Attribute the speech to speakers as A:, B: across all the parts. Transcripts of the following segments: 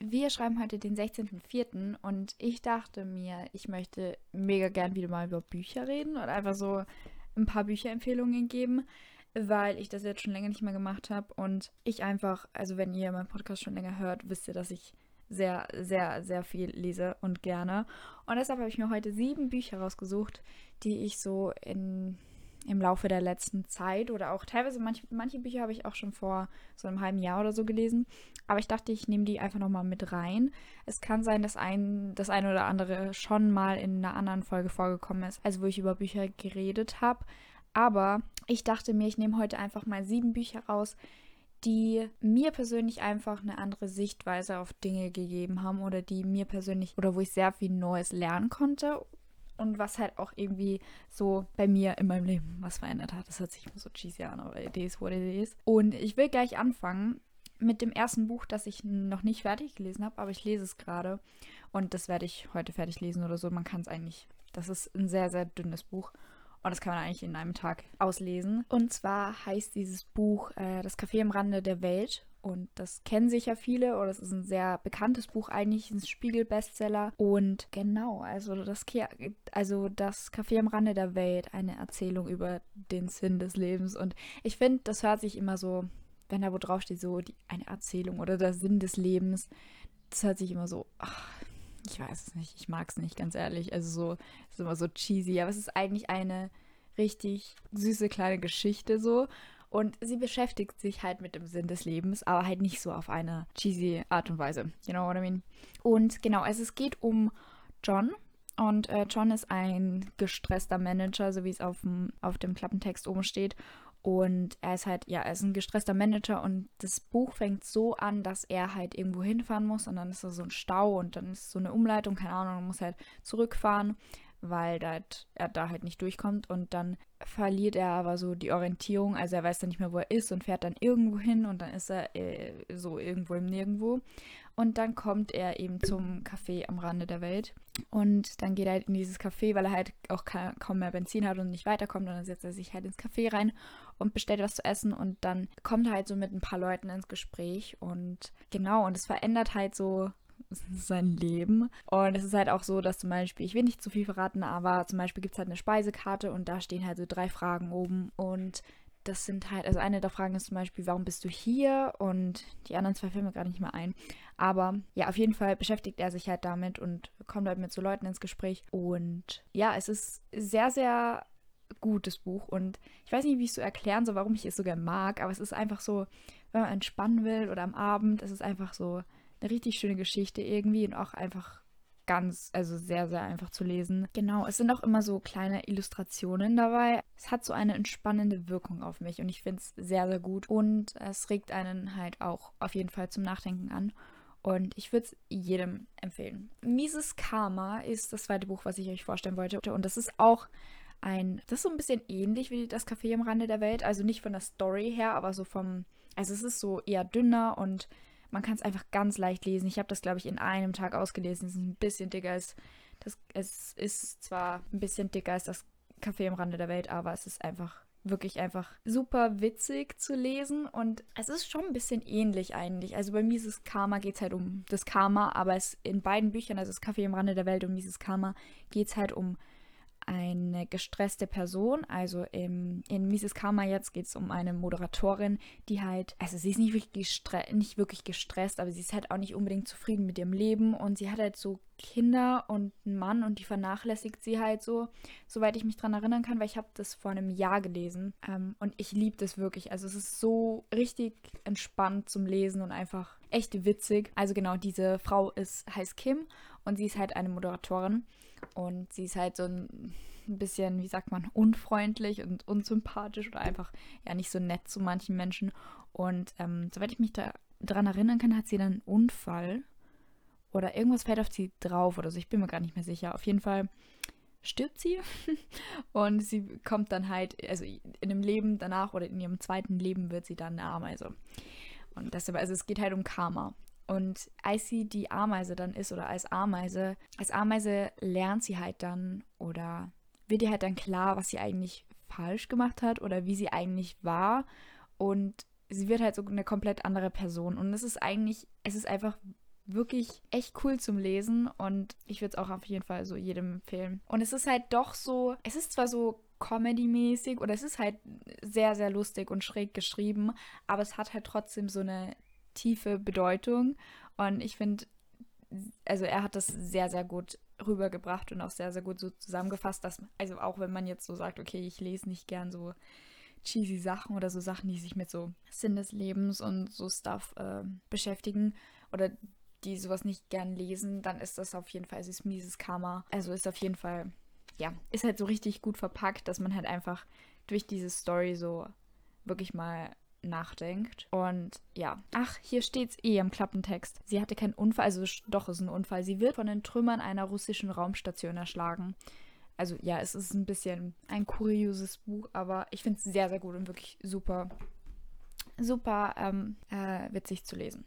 A: wir schreiben heute den 16.04. und ich dachte mir, ich möchte mega gern wieder mal über Bücher reden und einfach so ein paar Bücherempfehlungen geben, weil ich das jetzt schon länger nicht mehr gemacht habe und ich einfach, also wenn ihr meinen Podcast schon länger hört, wisst ihr, dass ich sehr, sehr, sehr viel lese und gerne. Und deshalb habe ich mir heute sieben Bücher rausgesucht, die ich so in im Laufe der letzten Zeit oder auch teilweise manch, manche Bücher habe ich auch schon vor so einem halben Jahr oder so gelesen. Aber ich dachte, ich nehme die einfach nochmal mit rein. Es kann sein, dass ein, das eine oder andere schon mal in einer anderen Folge vorgekommen ist, also wo ich über Bücher geredet habe. Aber ich dachte mir, ich nehme heute einfach mal sieben Bücher raus, die mir persönlich einfach eine andere Sichtweise auf Dinge gegeben haben oder die mir persönlich oder wo ich sehr viel Neues lernen konnte und was halt auch irgendwie so bei mir in meinem Leben was verändert hat. Das hört sich immer so cheesy an, aber it is what it is. Und ich will gleich anfangen mit dem ersten Buch, das ich noch nicht fertig gelesen habe, aber ich lese es gerade und das werde ich heute fertig lesen oder so. Man kann es eigentlich, das ist ein sehr, sehr dünnes Buch und das kann man eigentlich in einem Tag auslesen. Und zwar heißt dieses Buch äh, Das Café am Rande der Welt und das kennen sicher viele oder es ist ein sehr bekanntes Buch eigentlich, ein Spiegel-Bestseller. Und genau, also das, Ke also das Café am Rande der Welt, eine Erzählung über den Sinn des Lebens. Und ich finde, das hört sich immer so, wenn da wo drauf steht, so die, eine Erzählung oder der Sinn des Lebens, das hört sich immer so, ach, ich weiß es nicht, ich mag es nicht, ganz ehrlich. Also so, ist immer so cheesy, aber es ist eigentlich eine richtig süße kleine Geschichte so. Und sie beschäftigt sich halt mit dem Sinn des Lebens, aber halt nicht so auf eine cheesy Art und Weise. You know what I mean? Und genau, also es geht um John. Und äh, John ist ein gestresster Manager, so wie es auf dem, auf dem Klappentext oben steht. Und er ist halt, ja, er ist ein gestresster Manager und das Buch fängt so an, dass er halt irgendwo hinfahren muss und dann ist da so ein Stau und dann ist so eine Umleitung, keine Ahnung, und muss halt zurückfahren weil dat, er da halt nicht durchkommt. Und dann verliert er aber so die Orientierung, also er weiß dann nicht mehr, wo er ist und fährt dann irgendwo hin und dann ist er äh, so irgendwo im Nirgendwo. Und dann kommt er eben zum Café am Rande der Welt. Und dann geht er halt in dieses Café, weil er halt auch kaum mehr Benzin hat und nicht weiterkommt. Und dann setzt er sich halt ins Café rein und bestellt was zu essen. Und dann kommt er halt so mit ein paar Leuten ins Gespräch. Und genau und es verändert halt so sein Leben. Und es ist halt auch so, dass zum Beispiel, ich will nicht zu viel verraten, aber zum Beispiel gibt es halt eine Speisekarte und da stehen halt so drei Fragen oben und das sind halt, also eine der Fragen ist zum Beispiel, warum bist du hier? Und die anderen zwei filmen gerade nicht mehr ein. Aber ja, auf jeden Fall beschäftigt er sich halt damit und kommt halt mit so Leuten ins Gespräch. Und ja, es ist sehr, sehr gutes Buch. Und ich weiß nicht, wie ich es so erklären soll, warum ich es sogar mag, aber es ist einfach so, wenn man entspannen will oder am Abend, es ist einfach so eine richtig schöne Geschichte irgendwie und auch einfach ganz, also sehr, sehr einfach zu lesen. Genau, es sind auch immer so kleine Illustrationen dabei. Es hat so eine entspannende Wirkung auf mich und ich finde es sehr, sehr gut. Und es regt einen halt auch auf jeden Fall zum Nachdenken an. Und ich würde es jedem empfehlen. Mises Karma ist das zweite Buch, was ich euch vorstellen wollte. Und das ist auch ein, das ist so ein bisschen ähnlich wie das Café am Rande der Welt. Also nicht von der Story her, aber so vom, also es ist so eher dünner und man kann es einfach ganz leicht lesen. Ich habe das, glaube ich, in einem Tag ausgelesen. Es ist ein bisschen dicker als das. Es ist zwar ein bisschen dicker als das Café am Rande der Welt, aber es ist einfach wirklich einfach super witzig zu lesen und es ist schon ein bisschen ähnlich eigentlich. Also bei Mises Karma geht es halt um das Karma, aber es in beiden Büchern, also das Café am Rande der Welt und Mises Karma, geht es halt um eine gestresste Person. Also im, in Mrs. Karma jetzt geht es um eine Moderatorin, die halt, also sie ist nicht wirklich, nicht wirklich gestresst, aber sie ist halt auch nicht unbedingt zufrieden mit ihrem Leben und sie hat halt so Kinder und einen Mann und die vernachlässigt sie halt so, soweit ich mich dran erinnern kann, weil ich habe das vor einem Jahr gelesen ähm, und ich liebe das wirklich. Also es ist so richtig entspannt zum Lesen und einfach echt witzig. Also genau, diese Frau ist heißt Kim und sie ist halt eine Moderatorin und sie ist halt so ein bisschen, wie sagt man, unfreundlich und unsympathisch oder einfach ja nicht so nett zu manchen Menschen. Und ähm, soweit ich mich da dran erinnern kann, hat sie dann einen Unfall oder irgendwas fällt auf sie drauf oder so. Ich bin mir gar nicht mehr sicher. Auf jeden Fall stirbt sie und sie kommt dann halt, also in dem Leben danach oder in ihrem zweiten Leben wird sie dann eine Ameise. Und deshalb, also es geht halt um Karma. Und als sie die Ameise dann ist oder als Ameise, als Ameise lernt sie halt dann oder wird ihr halt dann klar, was sie eigentlich falsch gemacht hat oder wie sie eigentlich war. Und sie wird halt so eine komplett andere Person. Und es ist eigentlich, es ist einfach wirklich echt cool zum Lesen und ich würde es auch auf jeden Fall so jedem empfehlen. Und es ist halt doch so, es ist zwar so Comedy-mäßig oder es ist halt sehr, sehr lustig und schräg geschrieben, aber es hat halt trotzdem so eine tiefe Bedeutung und ich finde, also er hat das sehr, sehr gut rübergebracht und auch sehr, sehr gut so zusammengefasst, dass, also auch wenn man jetzt so sagt, okay, ich lese nicht gern so cheesy Sachen oder so Sachen, die sich mit so Sinn des Lebens und so Stuff äh, beschäftigen oder die sowas nicht gern lesen, dann ist das auf jeden Fall, es ist mieses Karma. Also ist auf jeden Fall, ja, ist halt so richtig gut verpackt, dass man halt einfach durch diese Story so wirklich mal nachdenkt. Und ja, ach, hier steht's eh im Klappentext. Sie hatte keinen Unfall, also doch ist ein Unfall. Sie wird von den Trümmern einer russischen Raumstation erschlagen. Also ja, es ist ein bisschen ein kurioses Buch, aber ich finde es sehr, sehr gut und wirklich super, super ähm, äh, witzig zu lesen.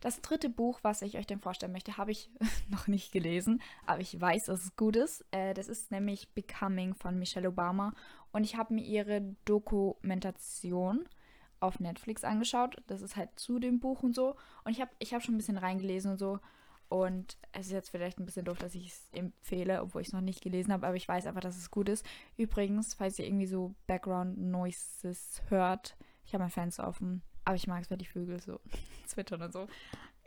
A: Das dritte Buch, was ich euch denn vorstellen möchte, habe ich noch nicht gelesen, aber ich weiß, dass es gut ist. Äh, das ist nämlich Becoming von Michelle Obama und ich habe mir ihre Dokumentation auf Netflix angeschaut. Das ist halt zu dem Buch und so. Und ich habe ich hab schon ein bisschen reingelesen und so. Und es ist jetzt vielleicht ein bisschen doof, dass ich es empfehle, obwohl ich es noch nicht gelesen habe, aber ich weiß einfach, dass es gut ist. Übrigens, falls ihr irgendwie so Background Noises hört, ich habe mein Fenster offen, aber ich mag es, wenn die Vögel so zwittern und so.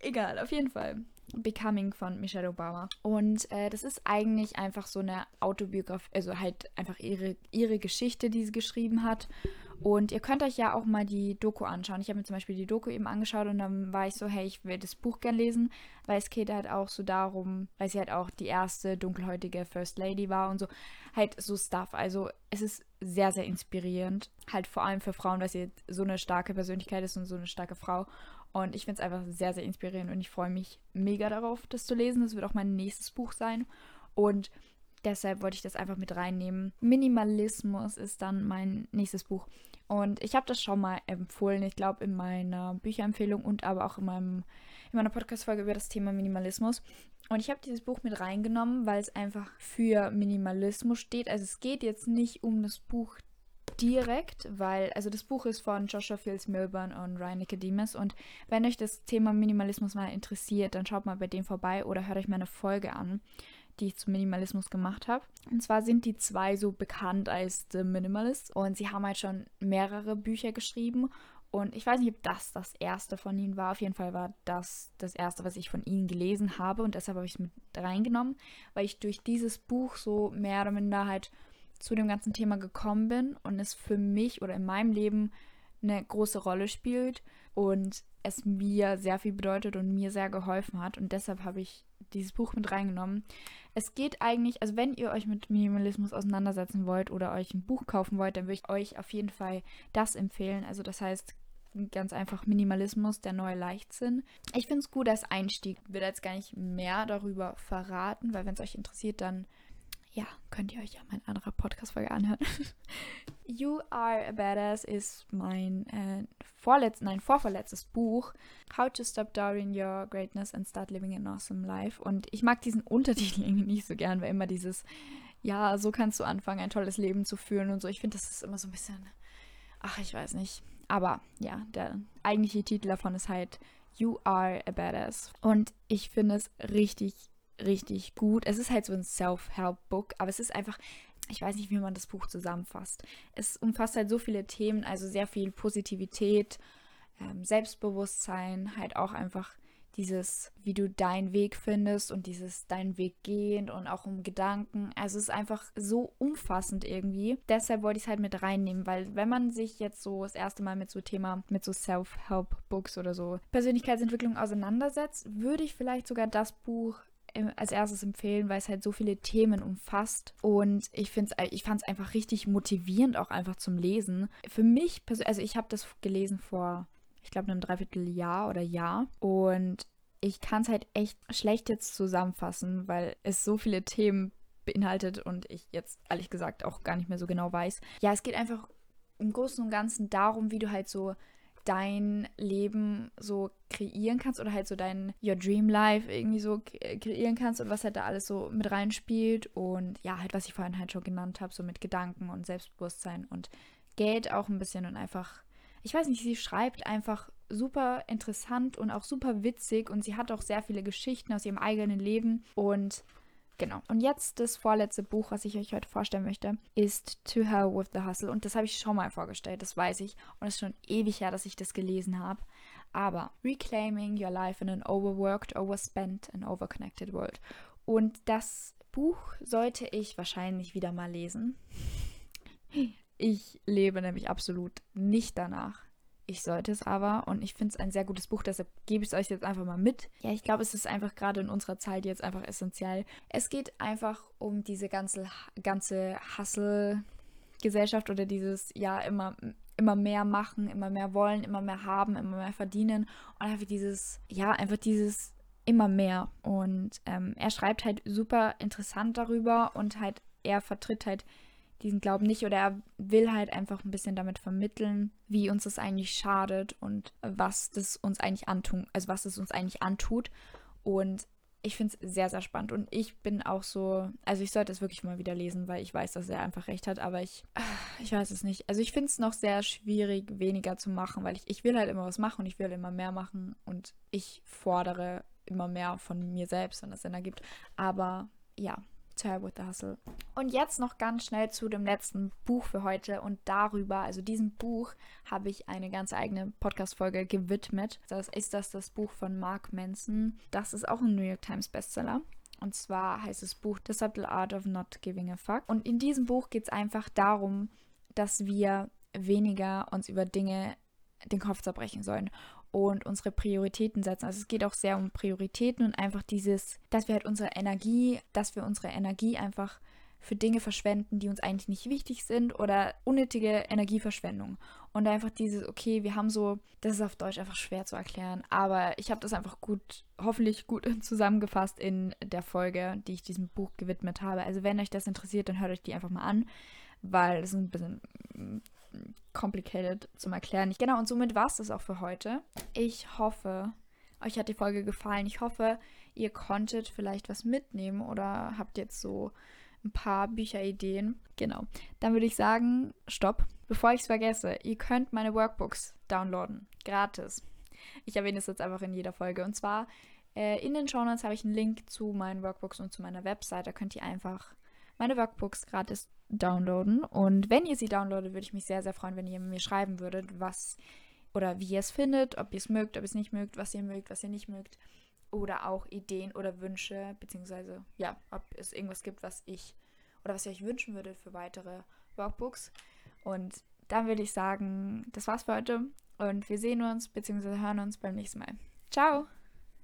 A: Egal, auf jeden Fall. Becoming von Michelle Obama. Und äh, das ist eigentlich einfach so eine Autobiografie, also halt einfach ihre, ihre Geschichte, die sie geschrieben hat. Und ihr könnt euch ja auch mal die Doku anschauen. Ich habe mir zum Beispiel die Doku eben angeschaut und dann war ich so, hey, ich will das Buch gern lesen, weil es geht halt auch so darum, weil sie halt auch die erste dunkelhäutige First Lady war und so. Halt so Stuff. Also es ist sehr, sehr inspirierend. Halt vor allem für Frauen, weil sie so eine starke Persönlichkeit ist und so eine starke Frau. Und ich finde es einfach sehr, sehr inspirierend und ich freue mich mega darauf, das zu lesen. Das wird auch mein nächstes Buch sein. Und deshalb wollte ich das einfach mit reinnehmen. Minimalismus ist dann mein nächstes Buch. Und ich habe das schon mal empfohlen, ich glaube in meiner Bücherempfehlung und aber auch in, meinem, in meiner Podcast-Folge über das Thema Minimalismus. Und ich habe dieses Buch mit reingenommen, weil es einfach für Minimalismus steht. Also es geht jetzt nicht um das Buch direkt, weil, also das Buch ist von Joshua Fields Milburn und Ryan Nicodemus. Und wenn euch das Thema Minimalismus mal interessiert, dann schaut mal bei dem vorbei oder hört euch meine Folge an die ich zum Minimalismus gemacht habe. Und zwar sind die zwei so bekannt als The Minimalists und sie haben halt schon mehrere Bücher geschrieben und ich weiß nicht, ob das das erste von ihnen war. Auf jeden Fall war das das erste, was ich von ihnen gelesen habe. Und deshalb habe ich es mit reingenommen, weil ich durch dieses Buch so mehr oder minder halt zu dem ganzen Thema gekommen bin und es für mich oder in meinem Leben eine große Rolle spielt und es mir sehr viel bedeutet und mir sehr geholfen hat. Und deshalb habe ich dieses Buch mit reingenommen. Es geht eigentlich, also wenn ihr euch mit Minimalismus auseinandersetzen wollt oder euch ein Buch kaufen wollt, dann würde ich euch auf jeden Fall das empfehlen. Also das heißt ganz einfach Minimalismus, der neue Leichtsinn. Ich finde es gut als Einstieg. Ich will jetzt gar nicht mehr darüber verraten, weil wenn es euch interessiert, dann ja, könnt ihr euch ja meine andere Podcast-Folge anhören. you Are a Badass ist mein äh, vorletz nein, vorverletztes Buch. How to Stop Doubting Your Greatness and Start Living an Awesome Life. Und ich mag diesen Untertitel nicht so gern, weil immer dieses, ja, so kannst du anfangen, ein tolles Leben zu führen und so. Ich finde, das ist immer so ein bisschen, ach, ich weiß nicht. Aber ja, der eigentliche Titel davon ist halt You Are a Badass. Und ich finde es richtig richtig gut. Es ist halt so ein Self-Help-Book, aber es ist einfach, ich weiß nicht, wie man das Buch zusammenfasst. Es umfasst halt so viele Themen, also sehr viel Positivität, ähm, Selbstbewusstsein, halt auch einfach dieses, wie du deinen Weg findest und dieses deinen Weg gehend und auch um Gedanken. Also es ist einfach so umfassend irgendwie. Deshalb wollte ich es halt mit reinnehmen, weil wenn man sich jetzt so das erste Mal mit so Thema, mit so Self-Help-Books oder so Persönlichkeitsentwicklung auseinandersetzt, würde ich vielleicht sogar das Buch als erstes empfehlen, weil es halt so viele Themen umfasst. Und ich ich fand es einfach richtig motivierend, auch einfach zum Lesen. Für mich persönlich, also ich habe das gelesen vor, ich glaube, einem Dreivierteljahr oder Jahr. Und ich kann es halt echt schlecht jetzt zusammenfassen, weil es so viele Themen beinhaltet und ich jetzt ehrlich gesagt auch gar nicht mehr so genau weiß. Ja, es geht einfach im Großen und Ganzen darum, wie du halt so dein Leben so kreieren kannst oder halt so dein Your Dream Life irgendwie so kreieren kannst und was halt da alles so mit reinspielt und ja, halt was ich vorhin halt schon genannt habe, so mit Gedanken und Selbstbewusstsein und Geld auch ein bisschen und einfach, ich weiß nicht, sie schreibt einfach super interessant und auch super witzig und sie hat auch sehr viele Geschichten aus ihrem eigenen Leben und Genau. Und jetzt das vorletzte Buch, was ich euch heute vorstellen möchte, ist To Hell with the Hustle. Und das habe ich schon mal vorgestellt, das weiß ich. Und es ist schon ewig her, dass ich das gelesen habe. Aber Reclaiming Your Life in an Overworked, Overspent and Overconnected World. Und das Buch sollte ich wahrscheinlich wieder mal lesen. Ich lebe nämlich absolut nicht danach. Ich sollte es aber und ich finde es ein sehr gutes Buch, deshalb gebe ich es euch jetzt einfach mal mit. Ja, ich glaube, es ist einfach gerade in unserer Zeit jetzt einfach essentiell. Es geht einfach um diese ganze, ganze Hustle-Gesellschaft oder dieses, ja, immer, immer mehr machen, immer mehr wollen, immer mehr haben, immer mehr verdienen und einfach dieses, ja, einfach dieses immer mehr. Und ähm, er schreibt halt super interessant darüber und halt, er vertritt halt diesen Glauben nicht oder er will halt einfach ein bisschen damit vermitteln, wie uns das eigentlich schadet und was das uns eigentlich antun, also was es uns eigentlich antut. Und ich finde es sehr, sehr spannend. Und ich bin auch so, also ich sollte es wirklich mal wieder lesen, weil ich weiß, dass er einfach recht hat, aber ich, ich weiß es nicht. Also ich finde es noch sehr schwierig, weniger zu machen, weil ich, ich will halt immer was machen und ich will immer mehr machen und ich fordere immer mehr von mir selbst, wenn es Sinn ergibt. Aber ja, Tear with the Hustle. Und jetzt noch ganz schnell zu dem letzten Buch für heute und darüber, also diesem Buch habe ich eine ganz eigene Podcast-Folge gewidmet. Das ist das das Buch von Mark Manson. Das ist auch ein New York Times Bestseller. Und zwar heißt das Buch The Subtle Art of Not Giving a Fuck. Und in diesem Buch geht es einfach darum, dass wir weniger uns über Dinge den Kopf zerbrechen sollen und unsere Prioritäten setzen. Also es geht auch sehr um Prioritäten und einfach dieses, dass wir halt unsere Energie, dass wir unsere Energie einfach für Dinge verschwenden, die uns eigentlich nicht wichtig sind oder unnötige Energieverschwendung. Und einfach dieses, okay, wir haben so, das ist auf Deutsch einfach schwer zu erklären, aber ich habe das einfach gut, hoffentlich gut zusammengefasst in der Folge, die ich diesem Buch gewidmet habe. Also wenn euch das interessiert, dann hört euch die einfach mal an, weil es ein bisschen complicated zum Erklären. Genau, und somit war es das auch für heute. Ich hoffe, euch hat die Folge gefallen. Ich hoffe, ihr konntet vielleicht was mitnehmen oder habt jetzt so ein paar Bücherideen. Genau. Dann würde ich sagen, stopp. Bevor ich es vergesse, ihr könnt meine Workbooks downloaden. Gratis. Ich erwähne es jetzt einfach in jeder Folge. Und zwar äh, in den Show Notes habe ich einen Link zu meinen Workbooks und zu meiner Website. Da könnt ihr einfach meine Workbooks gratis downloaden. Und wenn ihr sie downloadet, würde ich mich sehr, sehr freuen, wenn ihr mir schreiben würdet, was oder wie ihr es findet, ob ihr es mögt, ob ihr es nicht mögt, was ihr mögt, was ihr nicht mögt. Oder auch Ideen oder Wünsche, beziehungsweise ja, ob es irgendwas gibt, was ich oder was ihr euch wünschen würdet für weitere Workbooks. Und dann würde ich sagen, das war's für heute und wir sehen uns beziehungsweise hören uns beim nächsten Mal. Ciao!